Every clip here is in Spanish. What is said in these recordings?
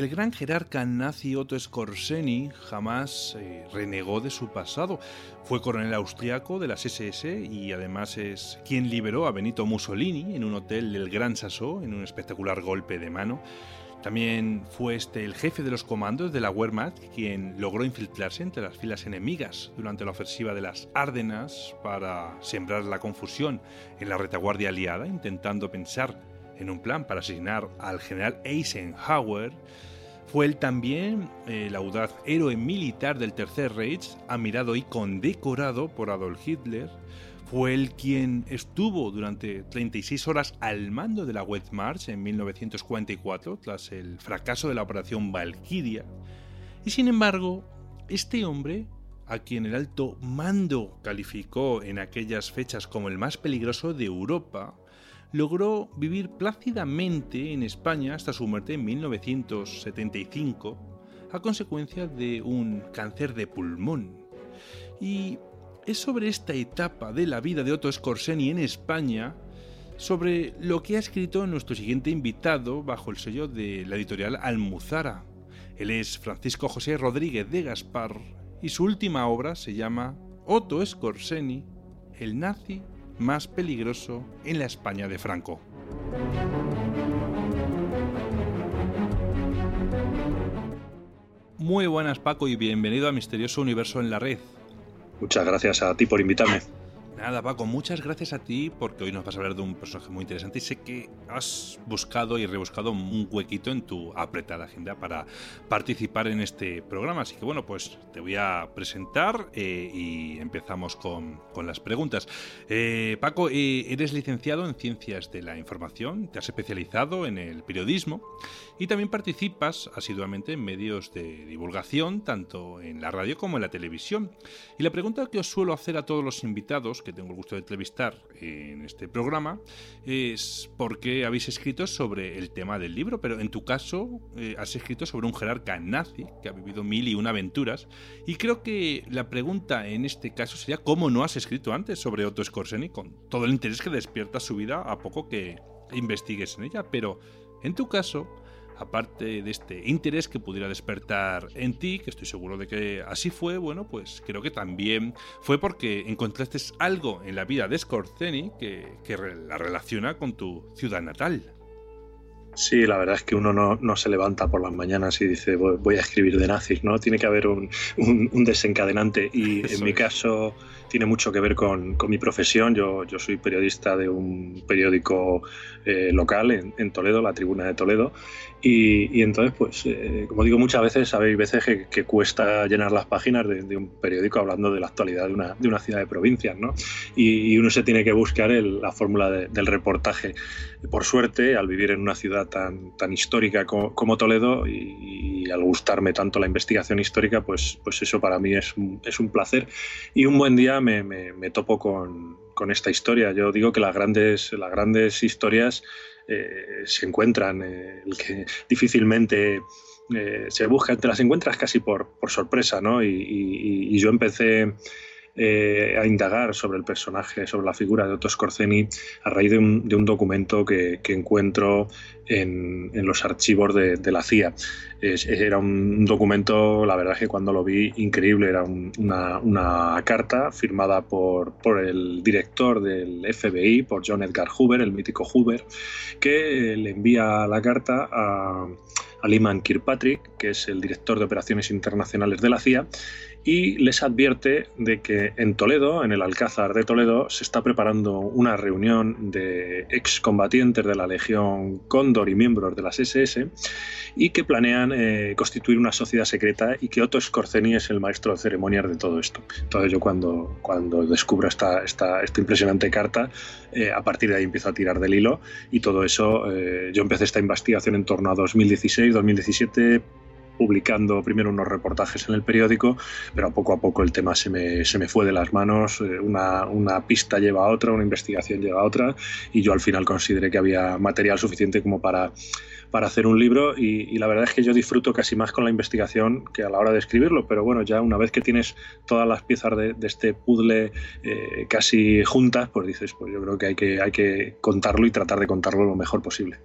El gran jerarca nazi Otto Skorzeny jamás eh, renegó de su pasado. Fue coronel austriaco de las SS y además es quien liberó a Benito Mussolini en un hotel del Gran Sassó en un espectacular golpe de mano. También fue este el jefe de los comandos de la Wehrmacht quien logró infiltrarse entre las filas enemigas durante la ofensiva de las Árdenas para sembrar la confusión en la retaguardia aliada, intentando pensar en un plan para asesinar al general Eisenhower. Fue él también el audaz héroe militar del Tercer Reich, admirado y condecorado por Adolf Hitler. Fue él quien estuvo durante 36 horas al mando de la Wehrmacht en 1944, tras el fracaso de la operación Valkyria. Y sin embargo, este hombre, a quien el alto mando calificó en aquellas fechas como el más peligroso de Europa, logró vivir plácidamente en España hasta su muerte en 1975 a consecuencia de un cáncer de pulmón. Y es sobre esta etapa de la vida de Otto Skorzeny en España sobre lo que ha escrito nuestro siguiente invitado bajo el sello de la editorial Almuzara. Él es Francisco José Rodríguez de Gaspar y su última obra se llama Otto Skorzeny, el nazi más peligroso en la España de Franco. Muy buenas Paco y bienvenido a Misterioso Universo en la Red. Muchas gracias a ti por invitarme. Nada, Paco, muchas gracias a ti porque hoy nos vas a hablar de un personaje muy interesante y sé que has buscado y rebuscado un huequito en tu apretada agenda para participar en este programa. Así que bueno, pues te voy a presentar eh, y empezamos con, las preguntas. Eh, Paco, eh, eres licenciado en Ciencias de la Información, te has especializado en el periodismo y también participas asiduamente en medios de divulgación, tanto en la radio como en la televisión. Y la pregunta que os suelo hacer a todos los invitados que tengo el gusto de entrevistar en este programa es por qué habéis escrito sobre el tema del libro, pero en tu caso eh, has escrito sobre un jerarca nazi que ha vivido mil y una aventuras. Y creo que la pregunta en este caso sería cómo no has escrito antes sobre Otto Skorzeny con todo el interés que despierta su vida a poco que investigues en ella. Pero en tu caso, aparte de este interés que pudiera despertar en ti, que estoy seguro de que así fue, bueno, pues creo que también fue porque encontraste algo en la vida de Scorzeni que, que la relaciona con tu ciudad natal. Sí, la verdad es que uno no, se levanta por las mañanas y dice voy a escribir de nazis, ¿no? Tiene que haber un, desencadenante y en mi caso tiene mucho que ver con, mi profesión. Yo, yo, soy periodista de un periódico eh, local en, Toledo, la Tribuna de Toledo, y, entonces, pues, eh, como digo muchas veces, hay veces que, cuesta llenar las páginas de, un periódico hablando de la actualidad de una, de una ciudad de provincias, ¿no? Y, uno se tiene que buscar la fórmula del reportaje. Por suerte, al vivir en una ciudad tan, tan histórica como, Toledo y, al gustarme tanto la investigación histórica, pues, pues eso para mí es un, es un placer. Y un buen día me, me, topo con, con esta historia. Yo digo que las grandes, las grandes historias eh, se encuentran, eh, el que difícilmente eh, se busca, te las encuentras casi por, por sorpresa, ¿no? Y, yo empecé a indagar sobre el personaje, sobre la figura de Otto Scorzeni a raíz de un, documento que, encuentro en, los archivos de, la CIA. era un documento, la verdad es que cuando lo vi, increíble. Era una, carta firmada por, el director del FBI, por John Edgar Hoover, el mítico Hoover, que le envía la carta a, a Lyman Kirkpatrick, que es el director de operaciones internacionales de la CIA, y les advierte de que en Toledo, en el Alcázar de Toledo, se está preparando una reunión de excombatientes de la Legión Cóndor y miembros de las SS y que planean eh, constituir una sociedad secreta y que Otto Scorzeni es el maestro de ceremonias de todo esto. Entonces yo cuando, cuando descubro esta, esta, esta impresionante carta, eh, a partir de ahí empiezo a tirar del hilo y todo eso, eh, yo empecé esta investigación en torno a 2016, 2017 publicando primero unos reportajes en el periódico, pero poco a poco el tema se me, se me fue de las manos, eh, una, una, pista lleva a otra, una investigación lleva a otra, y yo al final consideré que había material suficiente como para, para hacer un libro, y, la verdad es que yo disfruto casi más con la investigación que a la hora de escribirlo, pero bueno, ya una vez que tienes todas las piezas de, este puzzle eh, casi juntas, pues dices, pues yo creo que hay, que hay que contarlo y tratar de contarlo lo mejor posible.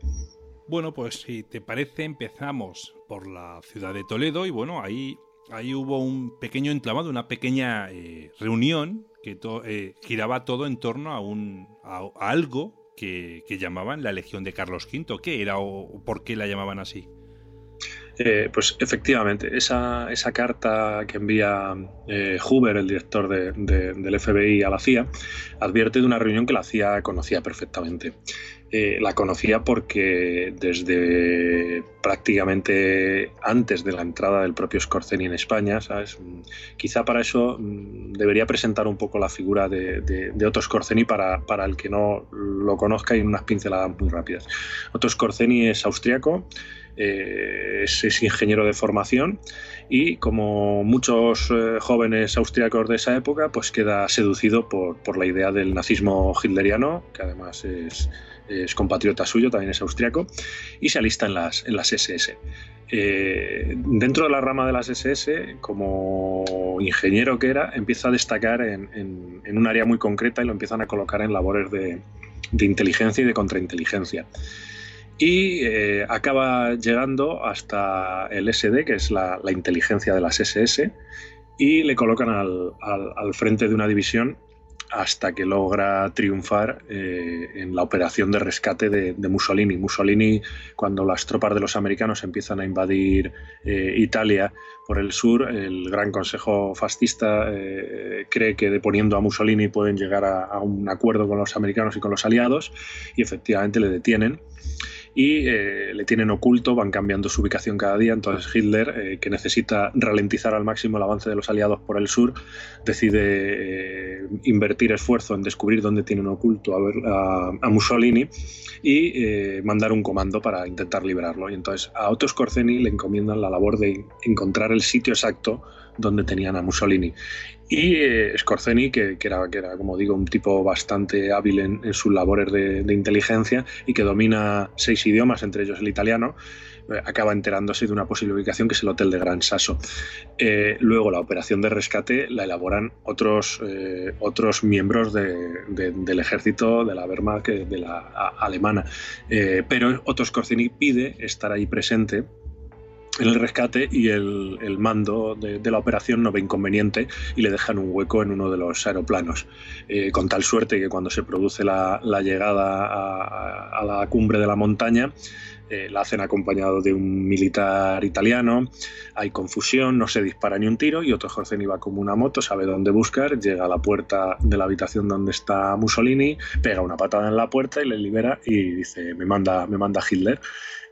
Bueno, pues si te parece, empezamos por la ciudad de Toledo y bueno, ahí, ahí hubo un pequeño entramado, una pequeña eh, reunión que eh, giraba todo en torno a, un, a, algo que, llamaban la Legión de Carlos V. ¿Qué era o por qué la llamaban así? Eh, pues efectivamente, esa, esa, carta que envía eh, Huber, el director del FBI, a la CIA, advierte de una reunión que la CIA conocía perfectamente. Eh, la conocía porque desde prácticamente antes de la entrada del propio Scorzeni en España, ¿sabes? quizá para eso mm, debería presentar un poco la figura de, de, Otto Scorzeni para, para, el que no lo conozca y unas pinceladas muy rápidas. Otto Scorzeni es austriaco, eh, es, ingeniero de formación y como muchos eh, jóvenes austríacos de esa época, pues queda seducido por, por la idea del nazismo hitleriano, que además es, es compatriota suyo, también es austriaco, y se alista en las, en las SS. Eh, dentro de la rama de las SS, como ingeniero que era, empieza a destacar en, en, en, un área muy concreta y lo empiezan a colocar en labores de, de inteligencia y de contrainteligencia y eh, acaba llegando hasta el SD, que es la, inteligencia de las SS, y le colocan al, al, frente de una división hasta que logra triunfar eh, en la operación de rescate de, Mussolini. Mussolini, cuando las tropas de los americanos empiezan a invadir eh, Italia por el sur, el Gran Consejo Fascista cree que deponiendo a Mussolini pueden llegar a un acuerdo con los americanos y con los aliados y efectivamente le detienen y eh, le tienen oculto, van cambiando su ubicación cada día. Entonces Hitler, eh, que necesita ralentizar al máximo el avance de los aliados por el sur, decide eh, invertir esfuerzo en descubrir dónde tienen oculto a, a, Mussolini y mandar un comando para intentar liberarlo. Y entonces a Otto Skorzeny le encomiendan la labor de encontrar el sitio exacto donde tenían a Mussolini. Y eh, Scorzeni, que, era, que era, como digo, un tipo bastante hábil en, sus labores de, inteligencia y que domina seis idiomas, entre ellos el italiano, eh, acaba enterándose de una posible ubicación que es el Hotel de Gran Sasso. Eh, luego la operación de rescate la elaboran otros, otros miembros del ejército de la Wehrmacht, de la alemana. pero Otto Scorzeni pide estar ahí presente en el rescate y el, mando de, la operación no ve inconveniente y le dejan un hueco en uno de los aeroplanos. Eh, con tal suerte que cuando se produce la, llegada a, la cumbre de la montaña, eh, la hacen acompañado de un militar italiano, hay confusión, no se dispara ni un tiro y otro Jorge va como una moto, sabe dónde buscar, llega a la puerta de la habitación donde está Mussolini, pega una patada en la puerta y le libera y dice, me manda, me manda Hitler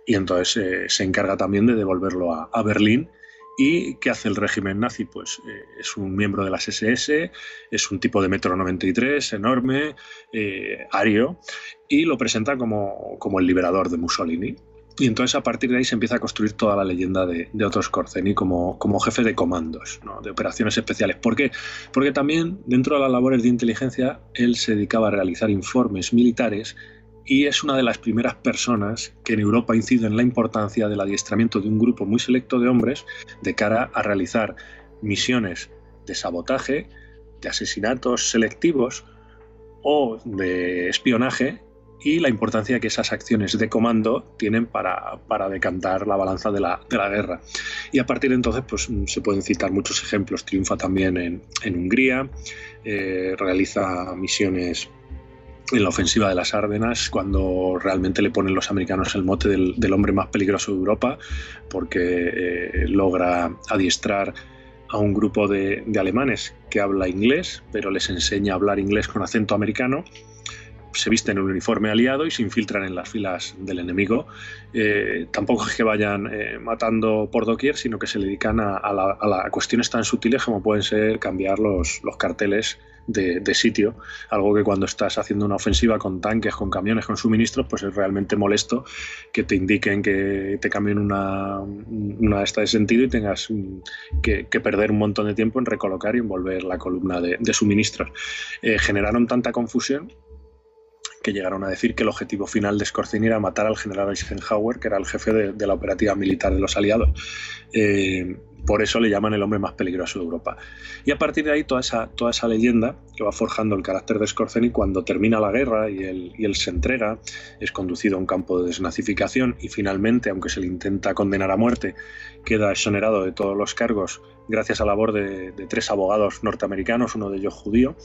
y entonces eh, se encarga también de devolverlo a, Berlín. ¿Y qué hace el régimen nazi? Pues eh, es un miembro de las SS, es un tipo de metro 93, enorme, eh, ario, y lo presenta como, como, el liberador de Mussolini. Y entonces a partir de ahí se empieza a construir toda la leyenda de, de Otto Skorzeny como, como jefe de comandos, de operaciones especiales. ¿Por qué? Porque también dentro de las labores de inteligencia él se dedicaba a realizar informes militares y es una de las primeras personas que en Europa incide en la importancia del adiestramiento de un grupo muy selecto de hombres de cara a realizar misiones de sabotaje, de asesinatos selectivos o de espionaje y la importancia que esas acciones de comando tienen para, decantar la balanza de la, guerra. Y a partir de entonces pues, se pueden citar muchos ejemplos. Triunfa también en, Hungría, eh, realiza misiones en la ofensiva de las Árdenas, cuando realmente le ponen los americanos el mote del, hombre más peligroso de Europa, porque eh, logra adiestrar a un grupo de, alemanes que habla inglés, pero les enseña a hablar inglés con acento americano. Se visten en un uniforme aliado y se infiltran en las filas del enemigo. Eh, tampoco es que vayan eh, matando por doquier, sino que se dedican a, a, cuestiones tan sutiles como pueden ser cambiar los, los carteles de, sitio, algo que cuando estás haciendo una ofensiva con tanques, con camiones, con suministros, pues es realmente molesto que te indiquen que te cambien una, una esta de sentido y tengas que, perder un montón de tiempo en recolocar y envolver la columna de, suministros. Eh, generaron tanta confusión que llegaron a decir que el objetivo final de Scorzini era matar al general Eisenhower, que era el jefe de, la operativa militar de los aliados. Eh, por eso le llaman el hombre más peligroso de Europa. Y a partir de ahí toda esa, toda esa leyenda que va forjando el carácter de Scorzeni cuando termina la guerra y él, y él se entrega, es conducido a un campo de desnazificación y finalmente, aunque se le intenta condenar a muerte, queda exonerado de todos los cargos gracias a la labor de, tres abogados norteamericanos, uno de ellos judío,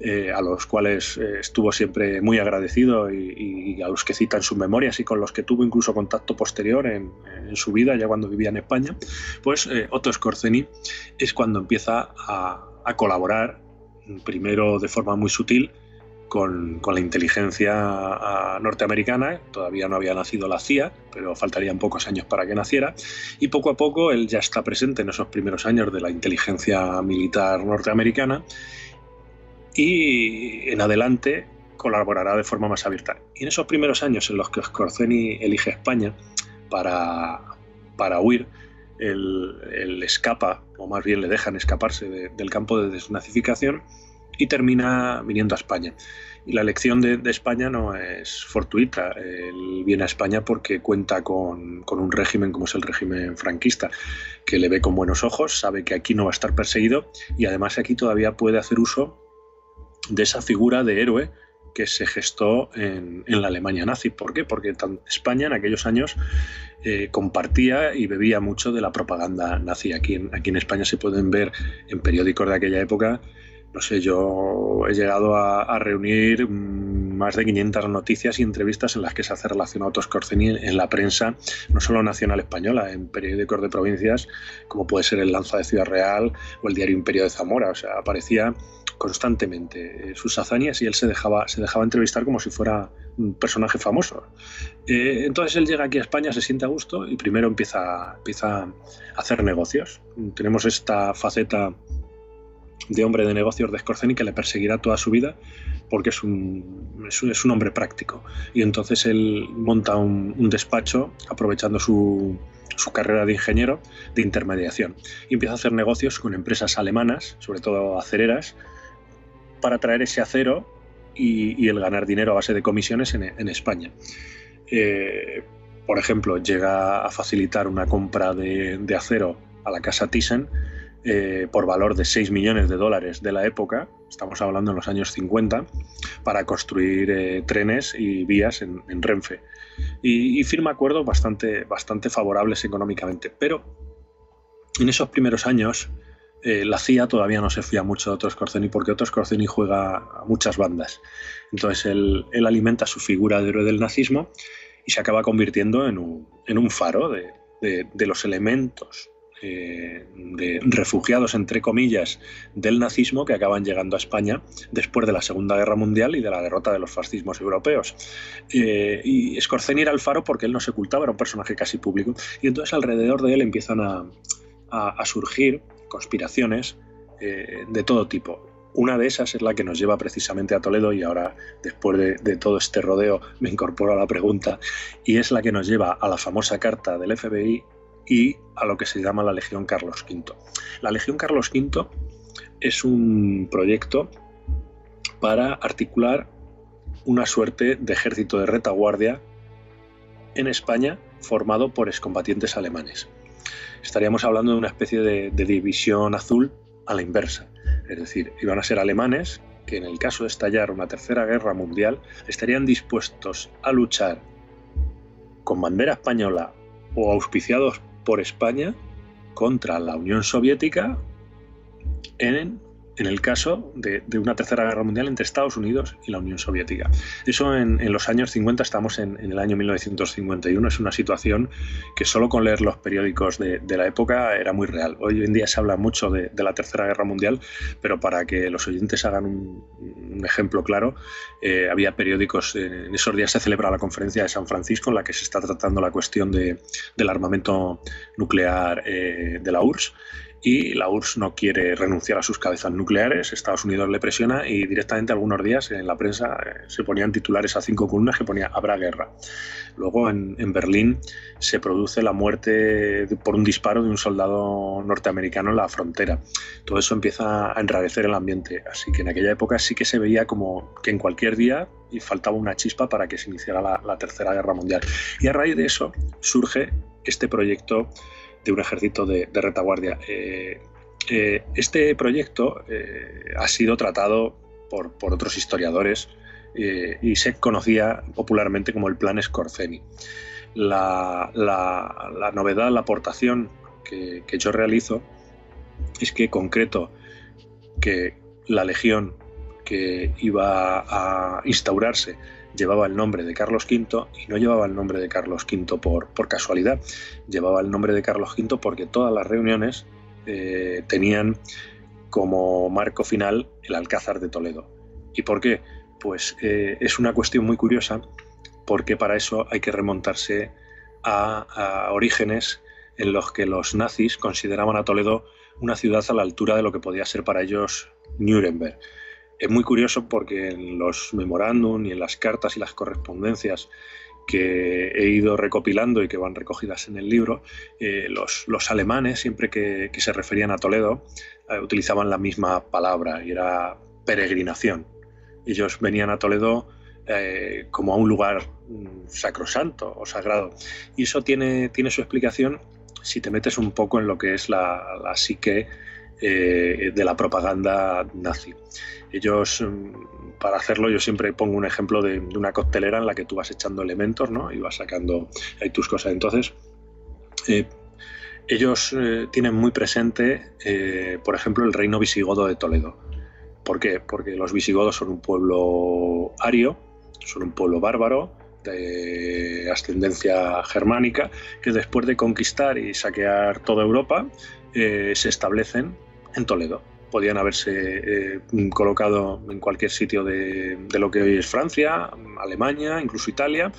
eh, a los cuales eh, estuvo siempre muy agradecido y, a los que cita en sus memorias y con los que tuvo incluso contacto posterior en, su vida, ya cuando vivía en España, pues eh, Otto Scorzeni es cuando empieza a, a colaborar, primero de forma muy sutil, con, la inteligencia norteamericana, todavía no había nacido la CIA, pero faltarían pocos años para que naciera, y poco a poco él ya está presente en esos primeros años de la inteligencia militar norteamericana y en adelante colaborará de forma más abierta. Y en esos primeros años en los que Scorzeni elige España para, para huir, él, escapa, o más bien le dejan escaparse del campo de desnazificación, y termina viniendo a España. Y la elección de, España no es fortuita. Él viene a España porque cuenta con, un régimen como es el régimen franquista, que le ve con buenos ojos, sabe que aquí no va a estar perseguido y además aquí todavía puede hacer uso de esa figura de héroe que se gestó en, la Alemania nazi. ¿Por qué? Porque España en aquellos años eh, compartía y bebía mucho de la propaganda nazi. Aquí aquí en España se pueden ver en periódicos de aquella época no sé, yo he llegado a, reunir mm, más de 500 noticias y entrevistas en las que se hace relación a Scorzeni en la prensa, no solo nacional española, en periódicos de provincias, como puede ser el Lanza de Ciudad Real o el diario Imperio de Zamora. O sea, aparecía constantemente eh, sus hazañas y él se dejaba, se dejaba entrevistar como si fuera un personaje famoso. Eh, entonces él llega aquí a España, se siente a gusto y primero empieza, empieza a hacer negocios. Tenemos esta faceta de hombre de negocios de Scorzeni que le perseguirá toda su vida porque es un, es un, hombre práctico. Y entonces él monta un, despacho aprovechando su, su, carrera de ingeniero de intermediación y empieza a hacer negocios con empresas alemanas, sobre todo acereras, para traer ese acero y, el ganar dinero a base de comisiones en, España. Eh, por ejemplo, llega a facilitar una compra de, de acero a la casa Thyssen eh, por valor de 6 millones de dólares de la época, estamos hablando en los años 50, para construir eh, trenes y vías en, Renfe. Y, firma acuerdos bastante, bastante favorables económicamente. Pero en esos primeros años eh, la CIA todavía no se fía mucho de Otto Scorzeni porque Otto Scorzeni juega a muchas bandas. Entonces él, alimenta su figura de héroe del nazismo y se acaba convirtiendo en un, faro de los elementos eh, de refugiados, entre comillas, del nazismo que acaban llegando a España después de la Segunda Guerra Mundial y de la derrota de los fascismos europeos. Eh, y Scorzeni era el faro porque él no se ocultaba, era un personaje casi público. Y entonces alrededor de él empiezan a, surgir conspiraciones eh, de todo tipo. Una de esas es la que nos lleva precisamente a Toledo y ahora, después de, de, todo este rodeo, me incorporo a la pregunta y es la que nos lleva a la famosa carta del FBI y a lo que se llama la Legión Carlos V. La Legión Carlos V es un proyecto para articular una suerte de ejército de retaguardia en España formado por excombatientes alemanes. Estaríamos hablando de una especie de, división azul a la inversa. Es decir, iban a ser alemanes que en el caso de estallar una tercera guerra mundial estarían dispuestos a luchar con bandera española o auspiciados por España contra la Unión Soviética en en el caso de, una tercera guerra mundial entre Estados Unidos y la Unión Soviética. Eso en, los años 50, estamos en, el año 1951, es una situación que solo con leer los periódicos de, la época era muy real. Hoy en día se habla mucho de, la tercera guerra mundial, pero para que los oyentes hagan un, ejemplo claro, eh, había periódicos, en esos días se celebra la conferencia de San Francisco en la que se está tratando la cuestión del armamento nuclear eh, de la URSS y la URSS no quiere renunciar a sus cabezas nucleares, Estados Unidos le presiona y directamente algunos días en la prensa eh, se ponían titulares a cinco columnas que ponía habrá guerra. Luego en, Berlín se produce la muerte por un disparo de un soldado norteamericano en la frontera. Todo eso empieza a enrarecer el ambiente, así que en aquella época sí que se veía como que en cualquier día faltaba una chispa para que se iniciara la, la Tercera Guerra Mundial. Y a raíz de eso surge este proyecto un ejército de, retaguardia. Eh, eh, este proyecto ha sido tratado por, otros historiadores y se conocía popularmente como el Plan Scorzeni. La, novedad, la aportación que, que yo realizo es que concreto que la legión que iba a instaurarse llevaba el nombre de Carlos V y no llevaba el nombre de Carlos V por, por casualidad, llevaba el nombre de Carlos V porque todas las reuniones eh, tenían como marco final el Alcázar de Toledo. ¿Y por qué? Pues eh, es una cuestión muy curiosa porque para eso hay que remontarse a orígenes en los que los nazis consideraban a Toledo una ciudad a la altura de lo que podía ser para ellos Nuremberg. Es muy curioso porque en los memorándum y en las cartas y las correspondencias que he ido recopilando y que van recogidas en el libro, eh, los, alemanes, siempre que, se referían a Toledo, eh, utilizaban la misma palabra y era peregrinación. Ellos venían a Toledo eh, como a un lugar mm, sacrosanto o sagrado. Y eso tiene, tiene su explicación si te metes un poco en lo que es la, la psique de la propaganda nazi. Ellos, mm, para hacerlo, yo siempre pongo un ejemplo de, una coctelera en la que tú vas echando elementos, ¿no? Y vas sacando ahí tus cosas. Entonces, eh, ellos eh, tienen muy presente, eh, por ejemplo, el reino visigodo de Toledo. ¿Por qué? Porque los visigodos son un pueblo ario, son un pueblo bárbaro, de ascendencia germánica, que después de conquistar y saquear toda Europa, se establecen en Toledo podían haberse eh, colocado en cualquier sitio de, lo que hoy es Francia, Alemania, incluso Italia,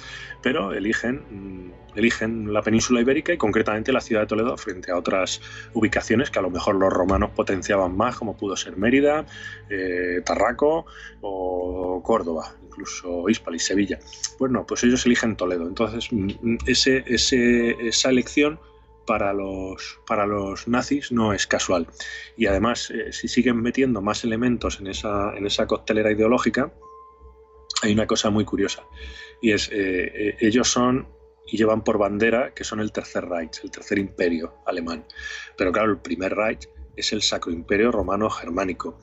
pero eligen, mm, eligen la península ibérica y concretamente la ciudad de Toledo frente a otras ubicaciones que a lo mejor los romanos potenciaban más, como pudo ser Mérida, eh, Tarraco o Córdoba, incluso Hispal y Sevilla. Bueno, pues ellos eligen Toledo. Entonces, mm, mm, ese, esa elección para los, para los nazis no es casual. Y además, eh, si siguen metiendo más elementos en esa, en esa coctelera ideológica, hay una cosa muy curiosa. Y es, eh, eh, ellos son y llevan por bandera que son el tercer Reich, el tercer imperio alemán. Pero claro, el primer Reich es el Sacro Imperio Romano Germánico.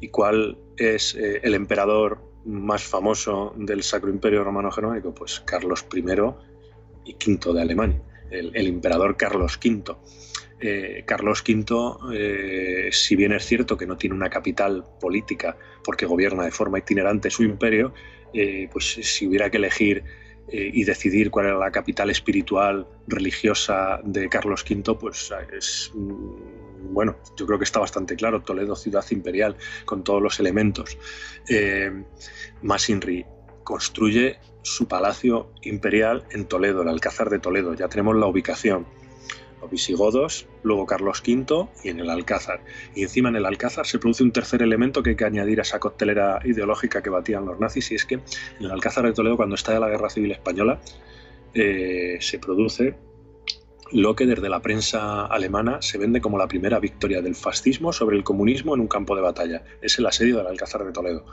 ¿Y cuál es el emperador más famoso del Sacro Imperio Romano Germánico? Pues Carlos I y V de Alemania el, emperador Carlos V. Eh, Carlos V, eh, si bien es cierto que no tiene una capital política porque gobierna de forma itinerante su imperio, eh, pues si hubiera que elegir y decidir cuál era la capital espiritual, religiosa de Carlos V, pues es, mm, bueno, yo creo que está bastante claro, Toledo, ciudad imperial, con todos los elementos. Masinri construye su palacio imperial en Toledo, el Alcázar de Toledo. Ya tenemos la ubicación. Los visigodos, luego Carlos V y en el Alcázar. Y encima en el Alcázar se produce un tercer elemento que hay que añadir a esa coctelera ideológica que batían los nazis, y es que en el Alcázar de Toledo, cuando estalla la Guerra Civil Española, eh, se produce lo que desde la prensa alemana se vende como la primera victoria del fascismo sobre el comunismo en un campo de batalla. Es el asedio del Alcázar de Toledo.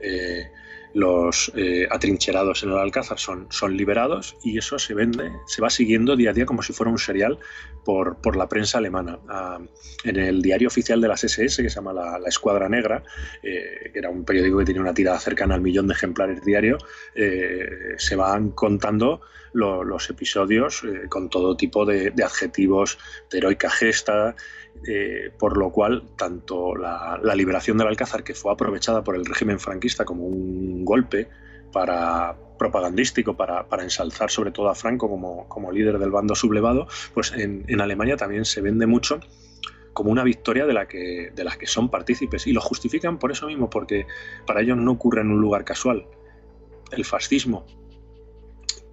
Eh, los eh, atrincherados en el Alcázar son, son liberados y eso se vende, se va siguiendo día a día como si fuera un serial por, por la prensa alemana. Ah, en el diario oficial de las SS, que se llama La, Escuadra Negra, eh, que era un periódico que tenía una tirada cercana al millón de ejemplares diario, eh, se van contando los episodios con todo tipo de, adjetivos de heroica gesta, eh, por lo cual tanto la, liberación del Alcázar, que fue aprovechada por el régimen franquista como un golpe para propagandístico para, ensalzar sobre todo a Franco como, líder del bando sublevado, pues en, Alemania también se vende mucho como una victoria de la, que, de las que son partícipes y lo justifican por eso mismo, porque para ellos no ocurre en un lugar casual. El fascismo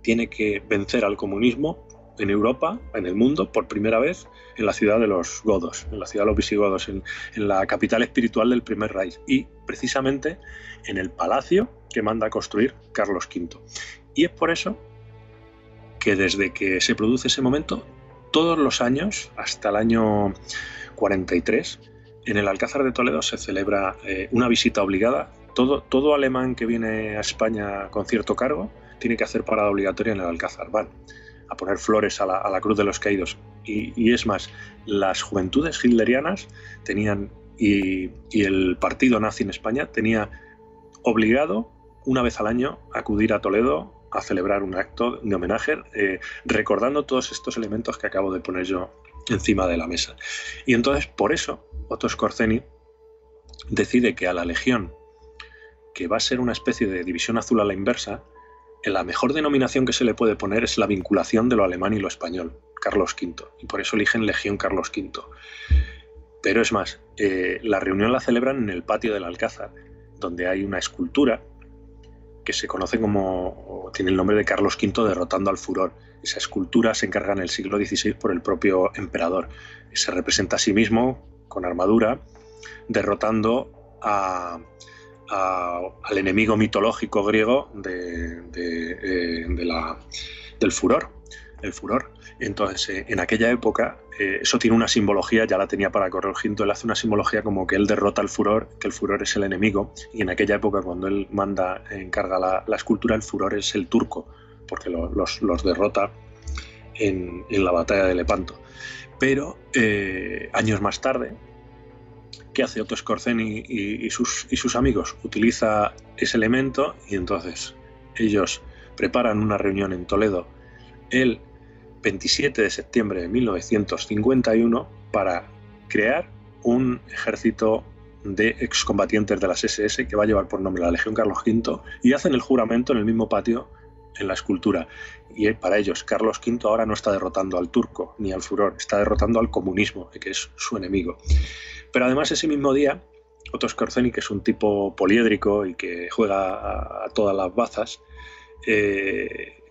tiene que vencer al comunismo en Europa, en el mundo, por primera vez en la ciudad de los godos, en la ciudad de los visigodos, en, la capital espiritual del primer Reich y precisamente en el palacio que manda a construir Carlos V. Y es por eso que desde que se produce ese momento, todos los años, hasta el año 43, en el Alcázar de Toledo se celebra eh, una visita obligada. Todo, todo alemán que viene a España con cierto cargo tiene que hacer parada obligatoria en el Alcázar. Van a poner flores a la, Cruz de los Caídos. Y, es más, las juventudes hitlerianas tenían, y, el partido nazi en España tenía obligado una vez al año acudir a Toledo a celebrar un acto de homenaje, eh, recordando todos estos elementos que acabo de poner yo encima de la mesa. Y entonces, por eso, Otto Scorzeni decide que a la Legión, que va a ser una especie de división azul a la inversa, la mejor denominación que se le puede poner es la vinculación de lo alemán y lo español, Carlos V, y por eso eligen Legión Carlos V. Pero es más, eh, la reunión la celebran en el patio del Alcázar, donde hay una escultura que se conoce como, tiene el nombre de Carlos V derrotando al furor. Esa escultura se encarga en el siglo XVI por el propio emperador. Se representa a sí mismo con armadura, derrotando a, al enemigo mitológico griego de, eh, la, del furor, el furor. Entonces, eh, en aquella época, eh, eso tiene una simbología, ya la tenía para Ginto, él hace una simbología como que él derrota al furor, que el furor es el enemigo, y en aquella época, cuando él manda, encarga la, escultura, el furor es el turco, porque los, derrota en, la batalla de Lepanto. Pero años más tarde, ¿Qué hace Otto Scorzeni y, sus, y sus amigos? Utiliza ese elemento y entonces ellos preparan una reunión en Toledo el 27 de septiembre de 1951 para crear un ejército de excombatientes de las SS que va a llevar por nombre la Legión Carlos V y hacen el juramento en el mismo patio en la escultura. Y para ellos, Carlos V ahora no está derrotando al turco ni al furor, está derrotando al comunismo, que es su enemigo. Pero además ese mismo día, Otto Scorzeni, que es un tipo poliédrico y que juega a, todas las bazas, eh,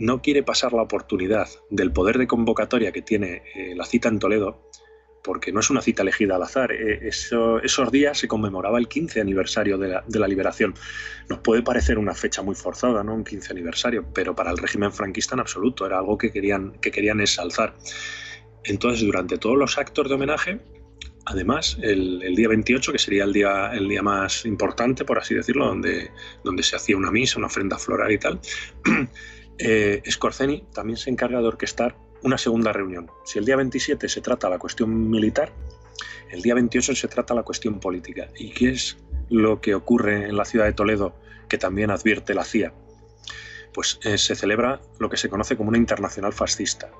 no quiere pasar la oportunidad del poder de convocatoria que tiene eh, la cita en Toledo, porque no es una cita elegida al azar. Eh, esos días se conmemoraba el 15 aniversario de la, liberación. Nos puede parecer una fecha muy forzada, ¿no? Un 15 aniversario, pero para el régimen franquista en absoluto, era algo que querían, que querían. Entonces, durante todos los actos de homenaje, Además, el, día 28, que sería el día, el día más importante, por así decirlo, donde, donde se hacía una misa, una ofrenda floral y tal, eh, también se encarga de orquestar una segunda reunión. Si el día 27 se trata la cuestión militar, el día 28 se trata la cuestión política. ¿Y qué es lo que ocurre en la ciudad de Toledo que también advierte la CIA? Pues eh, se celebra lo que se conoce como una internacional fascista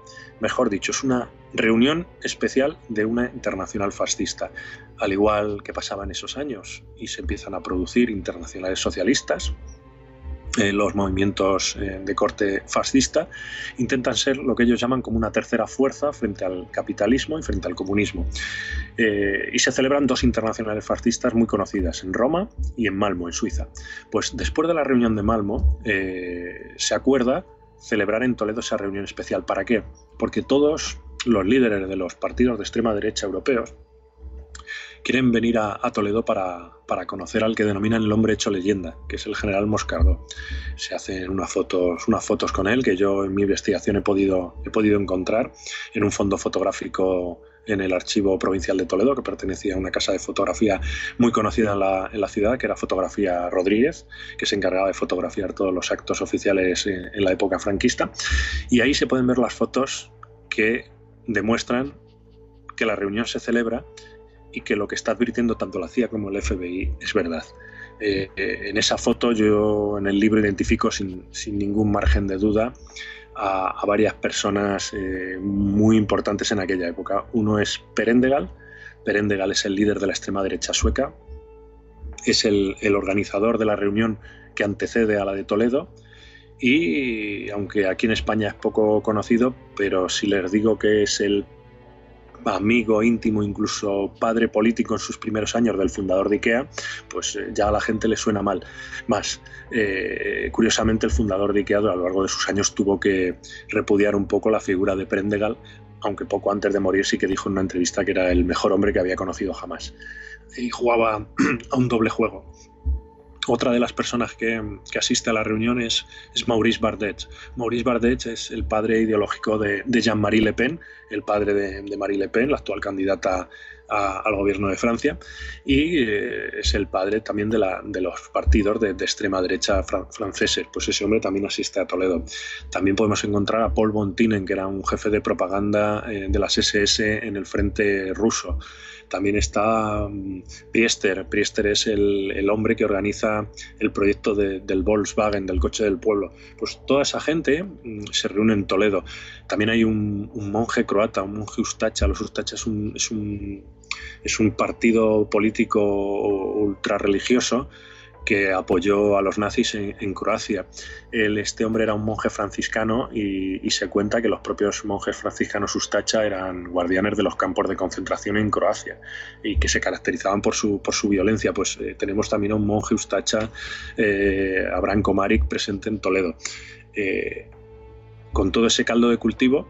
mejor dicho, es una reunión especial de una internacional fascista, al igual que pasaba en esos años, y se empiezan a producir internacionales socialistas. Eh, los movimientos eh, de corte fascista intentan ser lo que ellos llaman como una tercera fuerza frente al capitalismo y frente al comunismo. Eh, y se celebran dos internacionales fascistas muy conocidas, en Roma y en Malmo, en Suiza. Pues después de la reunión de Malmo se acuerda celebrar en Toledo esa reunión especial. ¿Para qué? Porque todos los líderes de los partidos de extrema derecha europeos quieren venir a, Toledo para, conocer al que denominan el hombre hecho leyenda, que es el general Moscardo. Se hacen unas fotos, unas fotos con él que yo en mi investigación he podido, he podido encontrar en un fondo fotográfico en el Archivo Provincial de Toledo, que pertenecía a una casa de fotografía muy conocida en la, ciudad, que era Fotografía Rodríguez, que se encargaba de fotografiar todos los actos oficiales en, en la época franquista. Y ahí se pueden ver las fotos que demuestran que la reunión se celebra y que lo que está advirtiendo tanto la CIA como el FBI es verdad. Eh, en esa foto yo en el libro identifico sin, sin ningún margen de duda a, varias personas eh, muy importantes en aquella época. Uno es Perendegal. Perendegal es el líder de la extrema derecha sueca. Es el, el organizador de la reunión que antecede a la de Toledo. Y aunque aquí en España es poco conocido, pero si les digo que es el amigo íntimo, incluso padre político en sus primeros años del fundador de IKEA, pues eh, ya a la gente le suena mal. Más, eh, curiosamente, el fundador de IKEA a lo largo de sus años tuvo que repudiar un poco la figura de Prendegal, aunque poco antes de morir sí que dijo en una entrevista que era el mejor hombre que había conocido jamás. Y jugaba a un doble juego otra de las personas que, asiste a la reunión es, Maurice Bardet. Maurice Bardet es el padre ideológico de, Jean-Marie Le Pen, el padre de, Marie Le Pen, la actual candidata al gobierno de Francia y eh, es el padre también de, de los partidos de, extrema derecha franceses. Pues ese hombre también asiste a Toledo. También podemos encontrar a Paul Bontinen, que era un jefe de propaganda eh, de las SS en el frente ruso. También está mm, Priester. Priester es el, hombre que organiza el proyecto del Volkswagen, del coche del pueblo. Pues toda esa gente mm, se reúne en Toledo. También hay un, monje croata, un monje ustacha. Los ustacha es un, es un, es un partido político ultra religioso que apoyó a los nazis en, Croacia. este hombre era un monje franciscano y, se cuenta que los propios monjes franciscanos Ustacha eran guardianes de los campos de concentración en Croacia y que se caracterizaban por su, por su violencia. Pues eh, tenemos también a un monje Ustacha, eh, Abraham Komaric, presente en Toledo. Eh, con todo ese caldo de cultivo,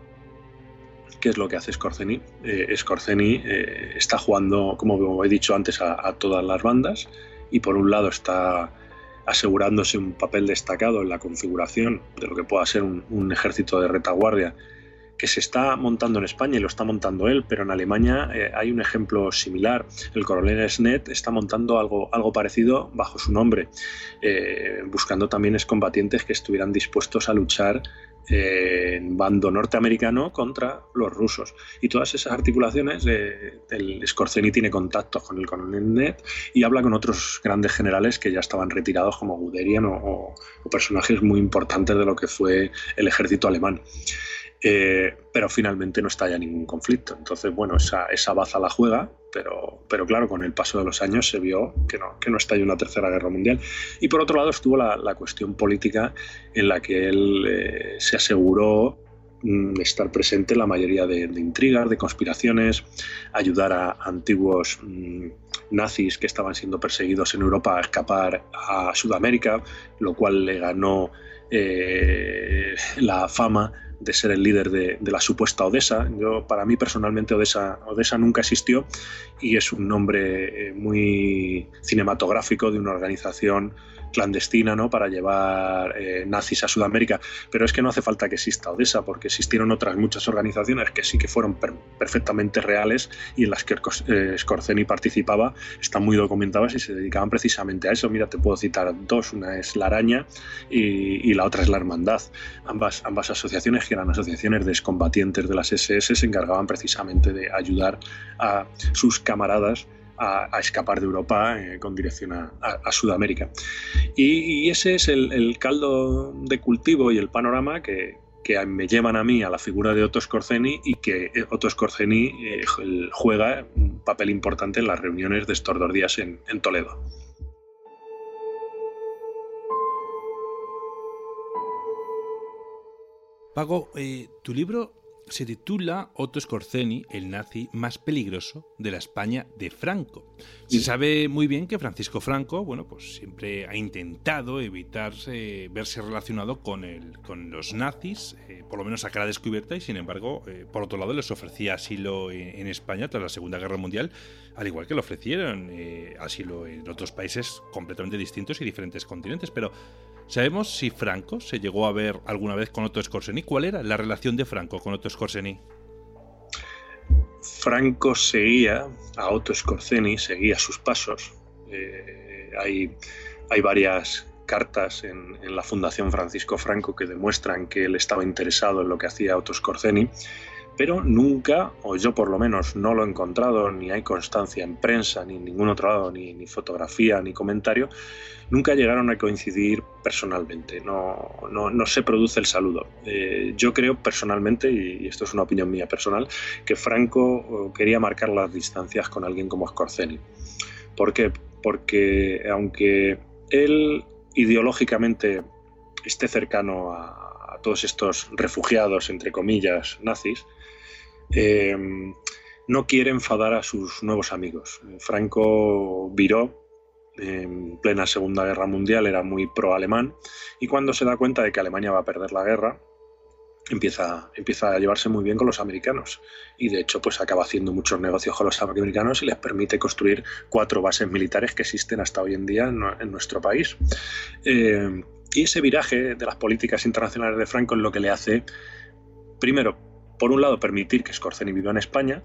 ¿qué es lo que hace Scorzeni? Eh, Scorzeni está jugando, como he dicho antes, a todas las bandas y por un lado está asegurándose un papel destacado en la configuración de lo que pueda ser un, ejército de retaguardia que se está montando en España y lo está montando él, pero en Alemania eh, hay un ejemplo similar. El coronel Snet está montando algo, algo parecido bajo su nombre, eh, buscando también excombatientes que estuvieran dispuestos a luchar en bando norteamericano contra los rusos. Y todas esas articulaciones, eh, el Scorzeni tiene contactos con el coronel Net y habla con otros grandes generales que ya estaban retirados como Guderian o personajes muy importantes de lo que fue el ejército alemán. Eh, pero finalmente no estalla ningún conflicto. Entonces, bueno, esa, esa baza la juega, pero, pero claro, con el paso de los años se vio que no, que no estalló una tercera guerra mundial. Y por otro lado estuvo la, la cuestión política en la que él eh, se aseguró mm, estar presente en la mayoría de, intrigas, de conspiraciones, ayudar a antiguos mm, nazis que estaban siendo perseguidos en Europa a escapar a Sudamérica, lo cual le ganó eh, la fama de ser el líder de, la supuesta Odessa. Yo, para mí personalmente Odessa, Odessa nunca existió y es un nombre eh, muy cinematográfico de una organización clandestina ¿no? para llevar eh, nazis a Sudamérica. Pero es que no hace falta que exista Odessa, porque existieron otras muchas organizaciones que sí que fueron perfectamente reales y en las que eh, participaba, están muy documentadas y se dedicaban precisamente a eso. Mira, te puedo citar dos, una es la Araña y, la otra es la Hermandad. Ambas, ambas asociaciones, que eran asociaciones de excombatientes de las SS, se encargaban precisamente de ayudar a sus camaradas a, escapar de Europa eh, con dirección a, Sudamérica. Y, ese es el, caldo de cultivo y el panorama que, me llevan a mí a la figura de Otto Scorzeni y que eh, Otto Scorzeni eh, juega un papel importante en las reuniones de estos dos días en, en Toledo. Pago, tu libro se titula Otto Scorzeni, el nazi más peligroso de la España de Franco. Se sabe muy bien que Francisco Franco, bueno, pues siempre ha intentado evitar verse relacionado con, el, con los nazis, eh, por lo menos a cara descubierta, y sin embargo, eh, por otro lado, les ofrecía asilo en, España tras la Segunda Guerra Mundial, al igual que le ofrecieron eh, asilo en otros países completamente distintos y diferentes continentes. Pero ¿Sabemos si Franco se llegó a ver alguna vez con Otto Scorseni? ¿Cuál era la relación de Franco con Otto Scorseni? Franco seguía a Otto Scorseni, seguía sus pasos. Eh, hay, hay, varias cartas en, la Fundación Francisco Franco que demuestran que él estaba interesado en lo que hacía Otto Scorseni pero nunca, o yo por lo menos no lo he encontrado, ni hay constancia en prensa, ni en ningún otro lado, ni, fotografía, ni comentario, nunca llegaron a coincidir personalmente, no, no, se produce el saludo. Eh, yo creo personalmente, y esto es una opinión mía personal, que Franco quería marcar las distancias con alguien como Scorzeni. ¿Por qué? Porque aunque él ideológicamente esté cercano a todos estos refugiados, entre comillas, nazis, Em, no quiere enfadar a sus nuevos amigos. Franco viró en plena Segunda Guerra Mundial, era muy pro-alemán, y cuando se da cuenta de que Alemania va a perder la guerra, empieza, empieza a llevarse muy bien con los americanos. Y de hecho, pues acaba haciendo muchos negocios con los americanos y les permite construir cuatro bases militares que existen hasta hoy en día en, nuestro país. Em, y ese viraje de las políticas internacionales de Franco es lo que le hace, primero, por un lado, permitir que Scorzeni viva en España,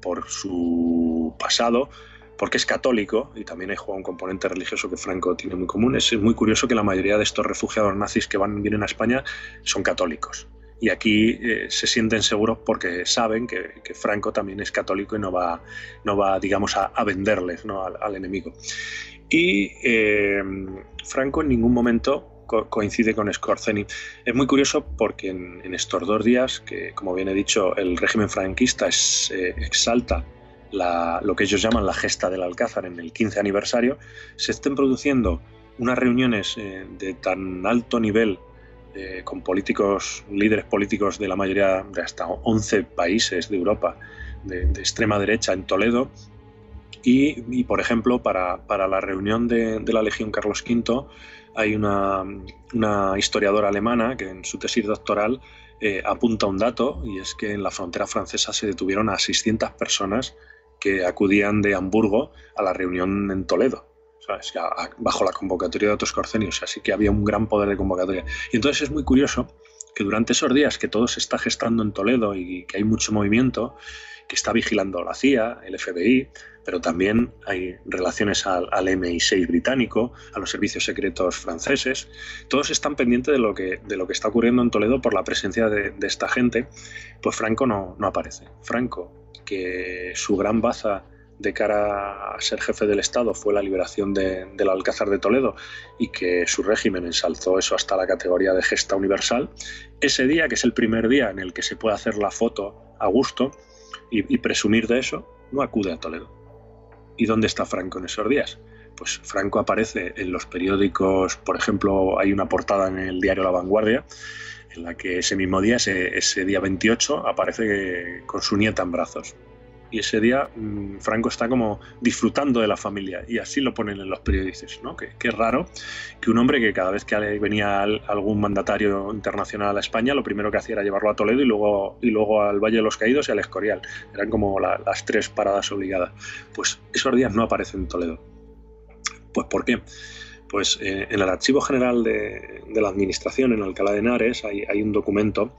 por su pasado, porque es católico y también hay un componente religioso que Franco tiene muy común. Es muy curioso que la mayoría de estos refugiados nazis que van vienen a España son católicos. Y aquí eh, se sienten seguros porque saben que, Franco también es católico y no va, no va digamos, a, venderles ¿no? al, enemigo. Y eh, Franco en ningún momento coincide con Scorzeni. Es muy curioso porque en, estos dos días, que como bien he dicho, el régimen franquista eh, exalta lo que ellos llaman la gesta del Alcázar en el 15 aniversario, se estén produciendo unas reuniones eh, de tan alto nivel eh, con políticos, líderes políticos de la mayoría de hasta 11 países de Europa de, extrema derecha en Toledo. Y, por ejemplo, para, la reunión de, la Legión Carlos V hay una, historiadora alemana que en su tesis doctoral eh, apunta un dato y es que en la frontera francesa se detuvieron a 600 personas que acudían de Hamburgo a la reunión en Toledo. bajo la convocatoria de otros corcenios, así que había un gran poder de convocatoria. Y entonces es muy curioso que durante esos días que todo se está gestando en Toledo y que hay mucho movimiento, que está vigilando la CIA, el FBI, pero también hay relaciones al, MI6 británico, a los servicios secretos franceses. Todos están pendientes de lo que, de lo que está ocurriendo en Toledo por la presencia de, esta gente. Pues Franco no, no aparece. Franco que su gran baza de cara a ser jefe del Estado fue la liberación del Alcázar de Toledo y que su régimen ensalzó eso hasta la categoría de gesta universal, ese día, que es el primer día en el que se puede hacer la foto a gusto y, presumir de eso, no acude a Toledo. ¿Y dónde está Franco en esos días? Pues Franco aparece en los periódicos, por ejemplo, hay una portada en el diario La Vanguardia, en la que ese mismo día, ese, día 28, aparece con su nieta en brazos. Y ese día mm, Franco está como disfrutando de la familia, y así lo ponen en los periódicos, ¿no? Que, es raro que un hombre que cada vez que venía algún mandatario internacional a España, lo primero que hacía era llevarlo a Toledo y luego, y luego al Valle de los Caídos y al Escorial. Eran como las tres paradas obligadas. Pues esos días no aparecen en Toledo. Pues ¿por qué? Pues eh, en el Archivo General de, la Administración, en Alcalá de Henares, hay, un documento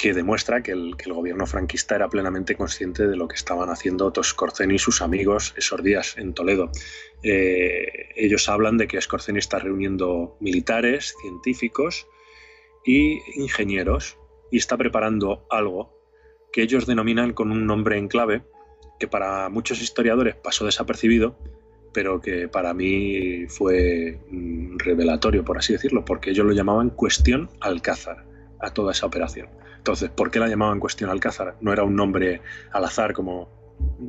que demuestra que el, gobierno franquista era plenamente consciente de lo que estaban haciendo Toscorceni y sus amigos esos días en Toledo. Eh, ellos hablan de que Scorceni está reuniendo militares, científicos y ingenieros y está preparando algo que ellos denominan con un nombre en clave que para muchos historiadores pasó desapercibido, pero que para mí fue mm, revelatorio, por así decirlo, porque ellos lo llamaban cuestión Alcázar a toda esa operación. Entonces, ¿por qué la llamaban cuestión Alcázar? No era un nombre al azar como